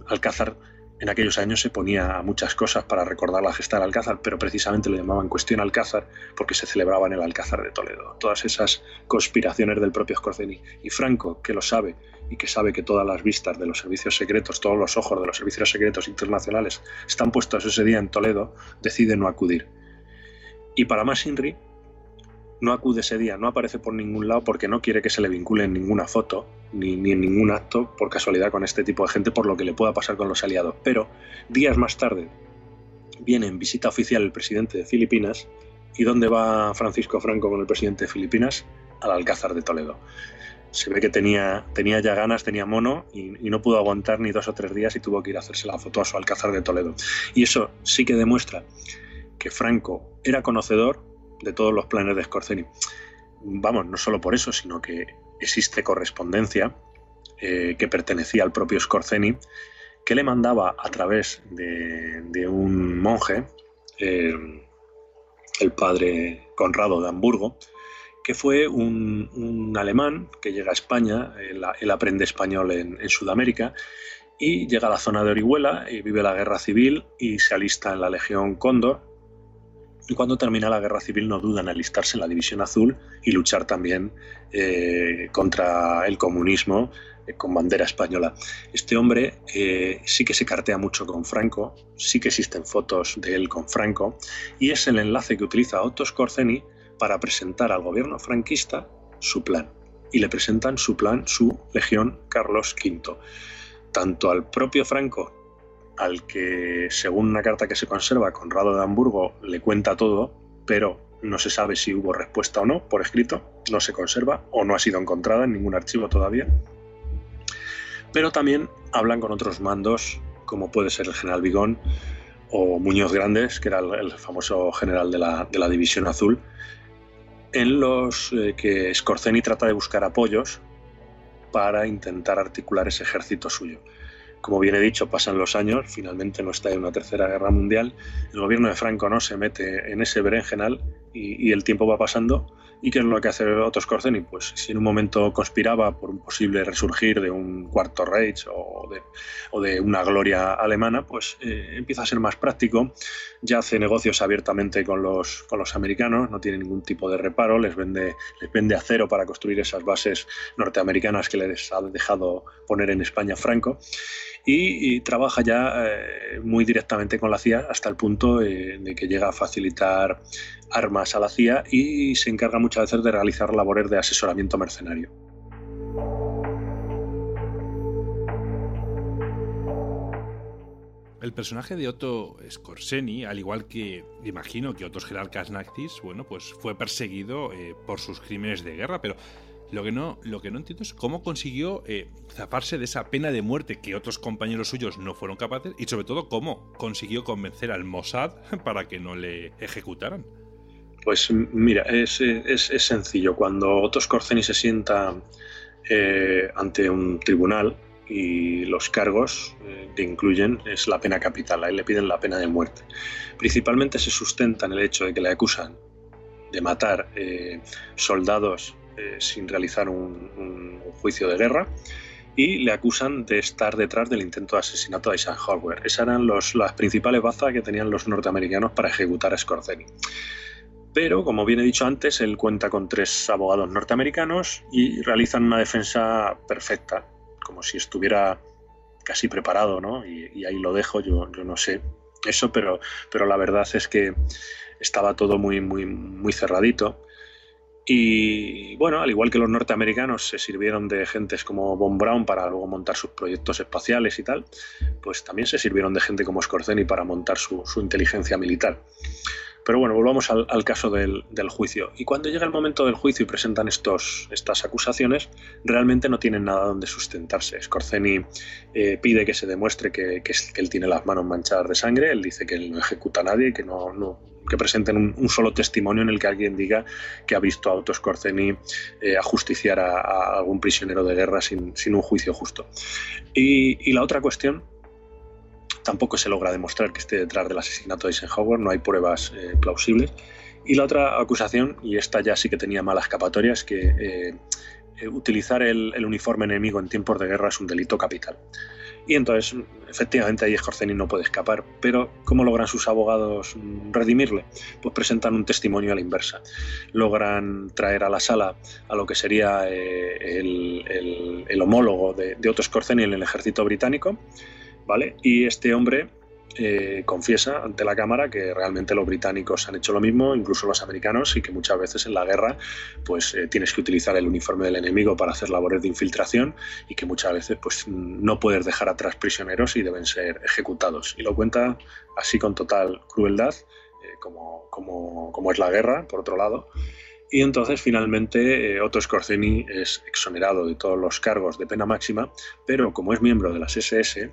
Alcázar en aquellos años se ponía a muchas cosas para recordar la gesta del Alcázar, pero precisamente lo llamaban cuestión Alcázar porque se celebraba en el Alcázar de Toledo. Todas esas conspiraciones del propio Scorzeni. Y Franco, que lo sabe y que sabe que todas las vistas de los servicios secretos, todos los ojos de los servicios secretos internacionales están puestos ese día en Toledo, decide no acudir. Y para más Inri, no acude ese día, no aparece por ningún lado porque no quiere que se le vincule en ninguna foto ni, en ningún acto por casualidad con este tipo de gente por lo que le pueda pasar con los aliados. Pero días más tarde viene en visita oficial el presidente de Filipinas y ¿dónde va Francisco Franco con el presidente de Filipinas? Al Alcázar de Toledo. Se ve que tenía, tenía ya ganas, tenía mono y, y no pudo aguantar ni dos o tres días y tuvo que ir a hacerse la foto a su Alcázar de Toledo. Y eso sí que demuestra que Franco era conocedor de todos los planes de Scorzeni. Vamos, no solo por eso, sino que existe correspondencia eh, que pertenecía al propio Scorzeni, que le mandaba a través de, un monje, eh, el padre Conrado de Hamburgo, que fue un, alemán que llega a España, él, aprende español en, en, Sudamérica, y llega a la zona de Orihuela y vive la guerra civil y se alista en la Legión Cóndor, y cuando termina la guerra civil no duda en alistarse en la División Azul y luchar también eh, contra el comunismo eh, con bandera española. Este hombre eh, sí que se cartea mucho con Franco, sí que existen fotos de él con Franco y es el enlace que utiliza Otto Scorzeni para presentar al gobierno franquista su plan. Y le presentan su plan, su Legión Carlos V. Tanto al propio Franco al que, según una carta que se conserva, Conrado de Hamburgo le cuenta todo, pero no se sabe si hubo respuesta o no por escrito, no se conserva o no ha sido encontrada en ningún archivo todavía. pero también hablan con otros mandos, como puede ser el general Vigón o Muñoz Grandes, que era el, famoso general de la, de la, División Azul, en los eh, que Scorzeni trata de buscar apoyos para intentar articular ese ejército suyo. Como bien he dicho, pasan los años, finalmente no está en una tercera guerra mundial, el gobierno de Franco no se mete en ese berenjenal y, y el tiempo va pasando ¿Y qué es lo que hace Otto Skorzeny? Pues si en un momento conspiraba por un posible resurgir de un cuarto Reich o de, o de una gloria alemana, pues eh, empieza a ser más práctico, ya hace negocios abiertamente con los, con los americanos, no tiene ningún tipo de reparo, les vende, les vende acero para construir esas bases norteamericanas que les ha dejado poner en España Franco y, trabaja ya eh, muy directamente con la CIA hasta el punto eh, de que llega a facilitar armas a la CIA y se encarga muchas veces de realizar labores de asesoramiento mercenario. El personaje de Otto Skorzeny, al igual que imagino que otros jerarcas nazis, bueno, pues fue perseguido eh, por sus crímenes de guerra, pero lo que no, lo que no entiendo es cómo consiguió eh, zafarse de esa pena de muerte que otros compañeros suyos no fueron capaces y sobre todo cómo consiguió convencer al Mossad para que no le ejecutaran. Pues mira, es, sencillo. Cuando Otto Scorzeni se sienta eh, ante un tribunal y los cargos eh, que incluyen es la pena capital, ahí le piden la pena de muerte. Principalmente se sustenta en el hecho de que le acusan de matar soldados eh, sin realizar un, juicio de guerra y le acusan de estar detrás del intento de asesinato de Eisenhower. Esas eran los, las principales bazas que tenían los norteamericanos para ejecutar a Scorzeni. Pero, como bien he dicho antes, él cuenta con tres abogados norteamericanos y realizan una defensa perfecta, como si estuviera casi preparado, ¿no? Y, ahí lo dejo, yo, no sé eso, pero, la verdad es que estaba todo muy, muy, muy cerradito. Y bueno, al igual que los norteamericanos se sirvieron de gentes como Von Braun para luego montar sus proyectos espaciales y tal, pues también se sirvieron de gente como Scorzeni para montar su, inteligencia militar. Pero bueno, volvamos al, caso del, juicio. Y cuando llega el momento del juicio y presentan estos, estas acusaciones, realmente no tienen nada donde sustentarse. Scorzeni eh, pide que se demuestre que, él tiene las manos manchadas de sangre, él dice que él no ejecuta a nadie, y que no, que presenten un, solo testimonio en el que alguien diga que ha visto a Otto Skorzeny eh, ajusticiar a, algún prisionero de guerra sin, un juicio justo. Y, la otra cuestión tampoco se logra demostrar que esté detrás del asesinato de Eisenhower, no hay pruebas eh, plausibles. Y la otra acusación, y esta ya sí que tenía mala escapatoria, es que eh, utilizar el, uniforme enemigo en tiempos de guerra es un delito capital. Y entonces, efectivamente, ahí Scorzeni no puede escapar. Pero, ¿cómo logran sus abogados redimirle? Pues presentan un testimonio a la inversa. Logran traer a la sala a lo que sería eh, el, homólogo de, de Otto en el ejército británico, ¿vale? Y este hombre eh, confiesa ante la Cámara que realmente los británicos han hecho lo mismo, incluso los americanos, y que muchas veces en la guerra pues eh, tienes que utilizar el uniforme del enemigo para hacer labores de infiltración y que muchas veces pues no puedes dejar atrás prisioneros y deben ser ejecutados. Y lo cuenta así con total crueldad, eh, como, es la guerra, por otro lado. Y entonces finalmente Otto Skorzeny es exonerado de todos los cargos de pena máxima, pero como es miembro de las SS,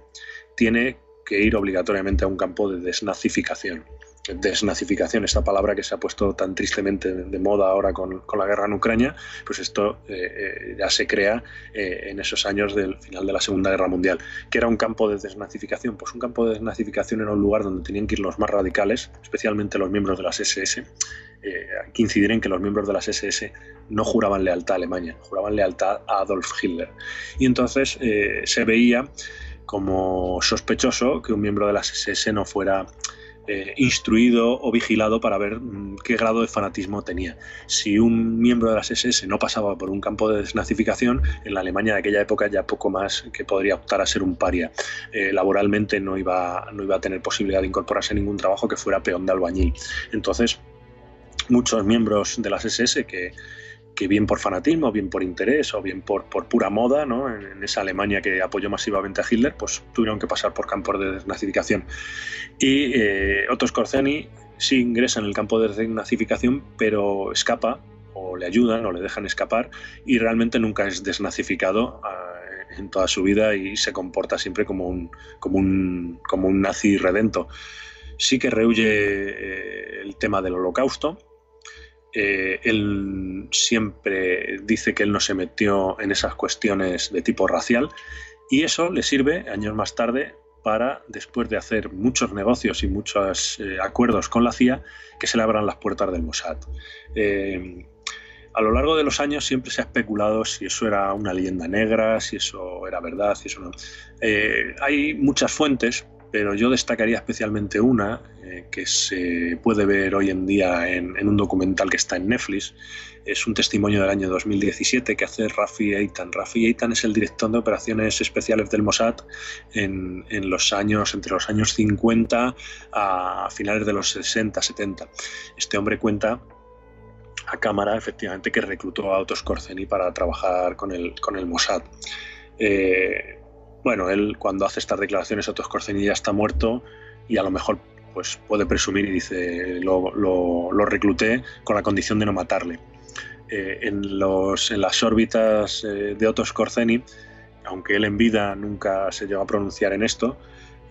tiene que ir obligatoriamente a un campo de desnazificación. Desnazificación, esta palabra que se ha puesto tan tristemente de moda ahora con, la guerra en Ucrania, pues esto eh, eh, ya se crea eh, en esos años del final de la Segunda Guerra Mundial. ¿Qué era un campo de desnazificación? Pues un campo de desnazificación era un lugar donde tenían que ir los más radicales, especialmente los miembros de las SS. hay que incidir en que los miembros de las SS no juraban lealtad a Alemania, juraban lealtad a Adolf Hitler. Y entonces se veía como sospechoso que un miembro de las SS no fuera eh, instruido o vigilado para ver mm, qué grado de fanatismo tenía. Si un miembro de las SS no pasaba por un campo de desnazificación, en la Alemania de aquella época ya poco más que podría optar a ser un paria. Eh, laboralmente no iba, no iba a tener posibilidad de incorporarse a ningún trabajo que fuera peón de albañil. Entonces, muchos miembros de las SS que que bien por fanatismo, bien por interés o bien por, pura moda, ¿no? en, esa Alemania que apoyó masivamente a Hitler, pues tuvieron que pasar por campos de desnazificación. Y eh, Otto sí ingresa en el campo de desnazificación, pero escapa o le ayudan o le dejan escapar y realmente nunca es desnazificado en toda su vida y se comporta siempre como un nazi redento. Sí que rehuye eh, el tema del holocausto. Eh, él siempre dice que él no se metió en esas cuestiones de tipo racial y eso le sirve años más tarde para, después de hacer muchos negocios y muchos eh, acuerdos con la CIA, que se le abran las puertas del Mossad. Eh, a lo largo de los años siempre se ha especulado si eso era una leyenda negra, si eso era verdad, si eso no. Hay muchas fuentes, pero yo destacaría especialmente una que se puede ver hoy en día en, un documental que está en Netflix, es un testimonio del año 2017 que hace Rafi Eitan. Rafi Eitan es el director de operaciones especiales del Mossad en, los años, entre los años 50 a finales de los 60, 70. Este hombre cuenta a cámara, efectivamente, que reclutó a Otto Skorzeny para trabajar con el, con el Mossad. Eh, bueno, él cuando hace estas declaraciones, Otto Skorzeny ya está muerto y a lo mejor pues puede presumir y dice lo, lo recluté con la condición de no matarle. Eh, en, los, en, las órbitas eh, de Otto Skorzeny, aunque él en vida nunca se llegó a pronunciar en esto,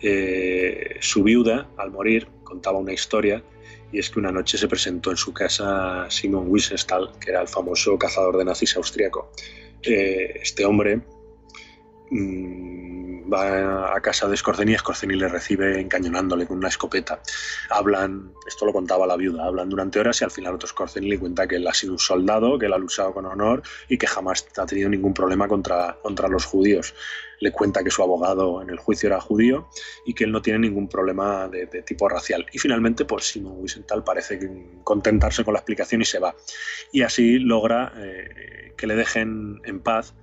eh, su viuda, al morir, contaba una historia, y es que una noche se presentó en su casa Simon Wiesenthal, que era el famoso cazador de nazis austriaco. este hombre Mm, va a casa de Scorzeni y Scorzeni le recibe encañonándole con una escopeta. Hablan, esto lo contaba la viuda, hablan durante horas y al final otro Scorzeni le cuenta que él ha sido un soldado, que él ha luchado con honor y que jamás ha tenido ningún problema contra, contra los judíos. Le cuenta que su abogado en el juicio era judío y que él no tiene ningún problema de, tipo racial. Y finalmente, pues Simon Wiesenthal parece contentarse con la explicación y se va. Y así logra eh, que le dejen en paz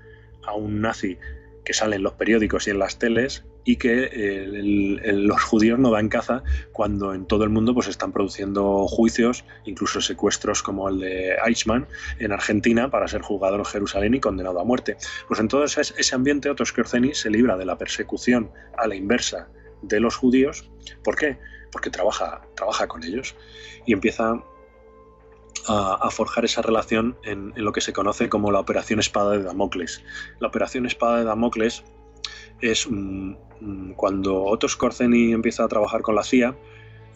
a un nazi que sale en los periódicos y en las teles y que eh, los judíos no dan caza cuando en todo el mundo pues están produciendo juicios, incluso secuestros como el de Eichmann en Argentina para ser juzgado en Jerusalén y condenado a muerte. Pues en todo ese, ambiente Otto Skorzeny se libra de la persecución a la inversa de los judíos. ¿Por qué? Porque trabaja, trabaja con ellos y empieza a, forjar esa relación en, lo que se conoce como la Operación Espada de Damocles. La Operación Espada de Damocles es cuando Otto Skorzeny empieza a trabajar con la CIA,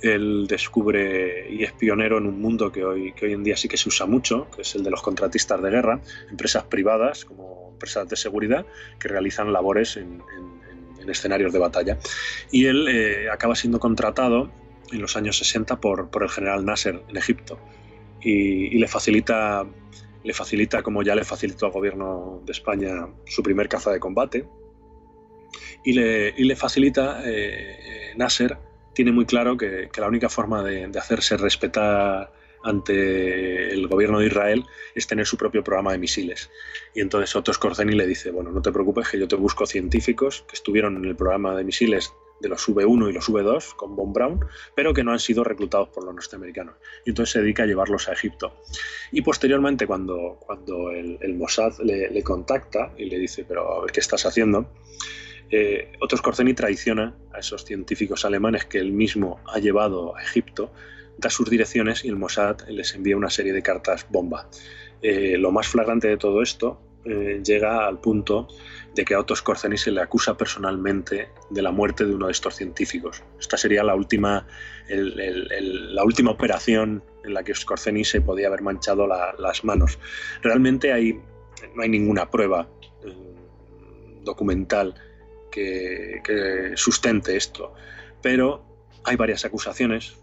él descubre y es pionero en un mundo que hoy, que hoy en día sí que se usa mucho, que es el de los contratistas de guerra, empresas privadas como empresas de seguridad que realizan labores en, escenarios de batalla. Y él eh, acaba siendo contratado en los años 60 por, por el general Nasser en Egipto y, le facilita le facilita, como ya le facilitó al gobierno de España, su primer caza de combate. Y le, y le facilita, eh, Nasser tiene muy claro que, la única forma de, hacerse respetar ante el gobierno de Israel es tener su propio programa de misiles. Y entonces Otto Skorzeny le dice, bueno, no te preocupes que yo te busco científicos que estuvieron en el programa de misiles de los V1 y los V2 con Von Braun, pero que no han sido reclutados por los norteamericanos. Y entonces se dedica a llevarlos a Egipto. Y posteriormente, cuando, cuando el, Mossad le, contacta y le dice, pero a ver qué estás haciendo, eh, Otto traiciona a esos científicos alemanes que él mismo ha llevado a Egipto, da sus direcciones y el Mossad les envía una serie de cartas bomba. Eh, lo más flagrante de todo esto eh, llega al punto de que a Otto Skorzeny se le acusa personalmente de la muerte de uno de estos científicos. Esta sería la última, la última operación en la que Skorzeny se podía haber manchado las manos. Realmente hay, no hay ninguna prueba eh, documental que, sustente esto, pero hay varias acusaciones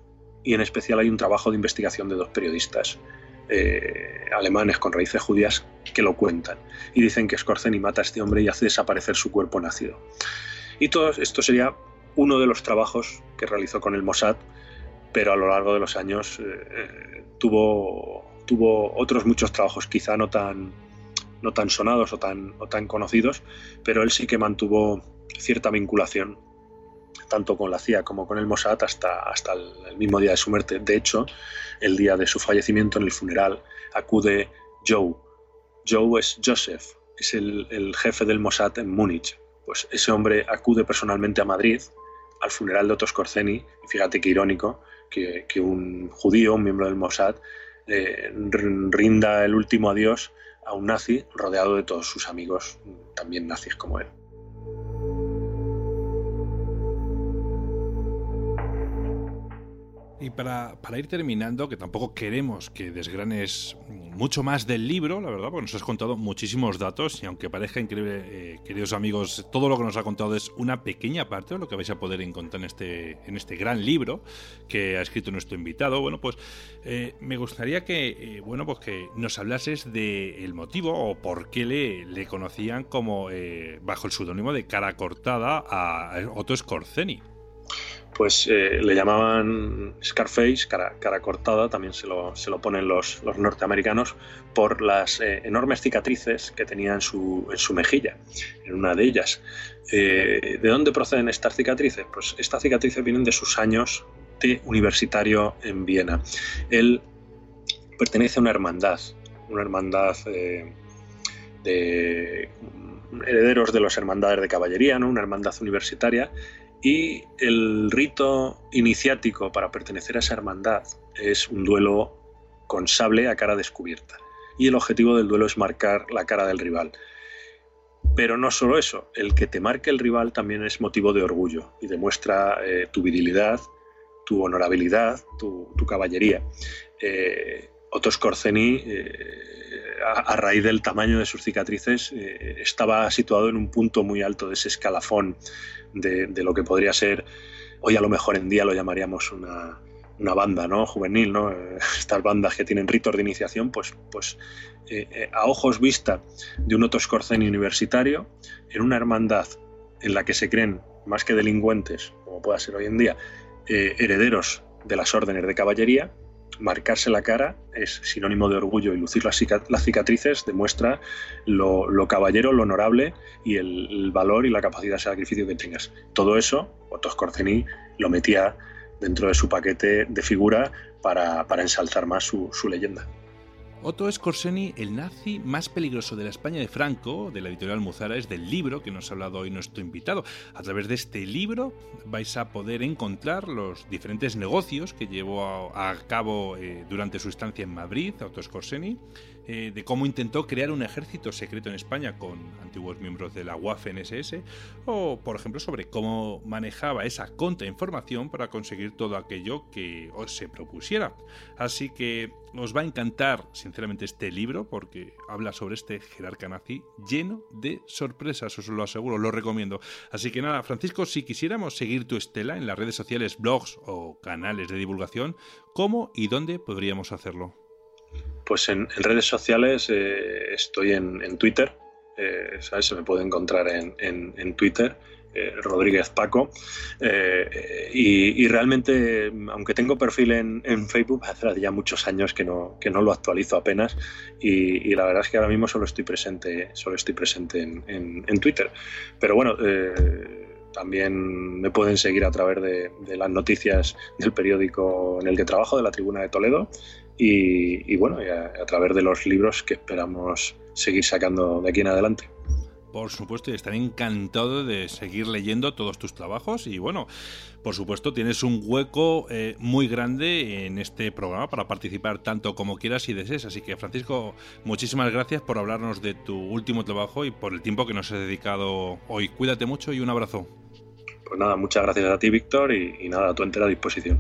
y en especial hay un trabajo de investigación de dos periodistas. Eh, alemanes con raíces judías que lo cuentan y dicen que Skorzeny mata a este hombre y hace desaparecer su cuerpo nacido. Y todo esto sería uno de los trabajos que realizó con el Mossad, pero a lo largo de los años eh, tuvo, tuvo otros muchos trabajos, quizá no tan, no tan sonados o tan, o tan conocidos, pero él sí que mantuvo cierta vinculación tanto con la CIA como con el Mossad hasta, hasta el, mismo día de su muerte. De hecho, el día de su fallecimiento en el funeral acude Joe. Joe es Joseph, es el, jefe del Mossad en Múnich. Pues ese hombre acude personalmente a Madrid al funeral de Otto Skorzeny, y fíjate qué irónico que, un judío, un miembro del Mossad, eh, rinda el último adiós a un nazi rodeado de todos sus amigos, también nazis como él. Y para, ir terminando, que tampoco queremos que desgranes mucho más del libro, la verdad, porque nos has contado muchísimos datos y aunque parezca increíble, eh, queridos amigos, todo lo que nos ha contado es una pequeña parte de lo que vais a poder encontrar en este, en este gran libro que ha escrito nuestro invitado. Bueno, pues eh, me gustaría que, eh, bueno, pues que nos hablases del motivo o por qué le, le conocían como bajo el seudónimo de cara cortada a Otto Scorzeni pues eh, le llamaban Scarface, cara, cortada, también se lo, se lo ponen los, los, norteamericanos, por las eh, enormes cicatrices que tenía en su, en su, mejilla, en una de ellas. Eh, ¿De dónde proceden estas cicatrices? Pues estas cicatrices vienen de sus años de universitario en Viena. Él pertenece a una hermandad, una hermandad de herederos de las hermandades de caballería, ¿no? una hermandad universitaria, y el rito iniciático para pertenecer a esa hermandad es un duelo con sable a cara descubierta. Y el objetivo del duelo es marcar la cara del rival. Pero no solo eso, el que te marque el rival también es motivo de orgullo y demuestra eh, tu virilidad, tu honorabilidad, tu, caballería. Eh, Otto a, raíz del tamaño de sus cicatrices, eh, estaba situado en un punto muy alto de ese escalafón de, lo que podría ser, hoy a lo mejor en día lo llamaríamos una, banda ¿no? juvenil, ¿no? estas bandas que tienen ritos de iniciación, pues, pues eh, eh, a ojos vista de un Otto Scorzeni universitario, en una hermandad en la que se creen más que delincuentes, como pueda ser hoy en día, herederos de las órdenes de caballería, marcarse la cara es sinónimo de orgullo y lucir las, cicatrices demuestra lo, caballero, lo honorable y el, valor y la capacidad de sacrificio que tengas. Todo eso, Otto Scorzeni lo metía dentro de su paquete de figura para, ensalzar más su leyenda. Otto Scorseni, el nazi más peligroso de la España de Franco, de la editorial Muzara, es del libro que nos ha hablado hoy nuestro invitado. A través de este libro vais a poder encontrar los diferentes negocios que llevó a, cabo eh, durante su estancia en Madrid, Otto Scorseni, eh, de cómo intentó crear un ejército secreto en España con antiguos miembros de la Waffen-SS, o por ejemplo sobre cómo manejaba esa contrainformación para conseguir todo aquello que os se propusiera. Así que os va a encantar sinceramente este libro porque habla sobre este jerarca nazi lleno de sorpresas, os lo aseguro, lo recomiendo. Así que nada, Francisco, si quisiéramos seguir tu estela en las redes sociales, blogs o canales de divulgación, ¿cómo y dónde podríamos hacerlo? Pues en, redes sociales eh, estoy en, Twitter, eh, ¿sabes? Se me puede encontrar en, Twitter, eh, Rodríguez Paco. Y, realmente, aunque tengo perfil en, Facebook, hace ya muchos años que no, que no lo actualizo apenas. Y, la verdad es que ahora mismo solo estoy presente, solo estoy presente en, Twitter. Pero bueno, también me pueden seguir a través de, de, las noticias del periódico en el que trabajo, de la Tribuna de Toledo, y, bueno, a, través de los libros que esperamos seguir sacando de aquí en adelante. Por supuesto, y estaré encantado de seguir leyendo todos tus trabajos y bueno, por supuesto tienes un hueco eh, muy grande en este programa para participar tanto como quieras y desees. Así que Francisco, muchísimas gracias por hablarnos de tu último trabajo y por el tiempo que nos has dedicado hoy. Cuídate mucho y un abrazo. Pues nada, muchas gracias a ti Víctor y, y nada, a tu entera disposición.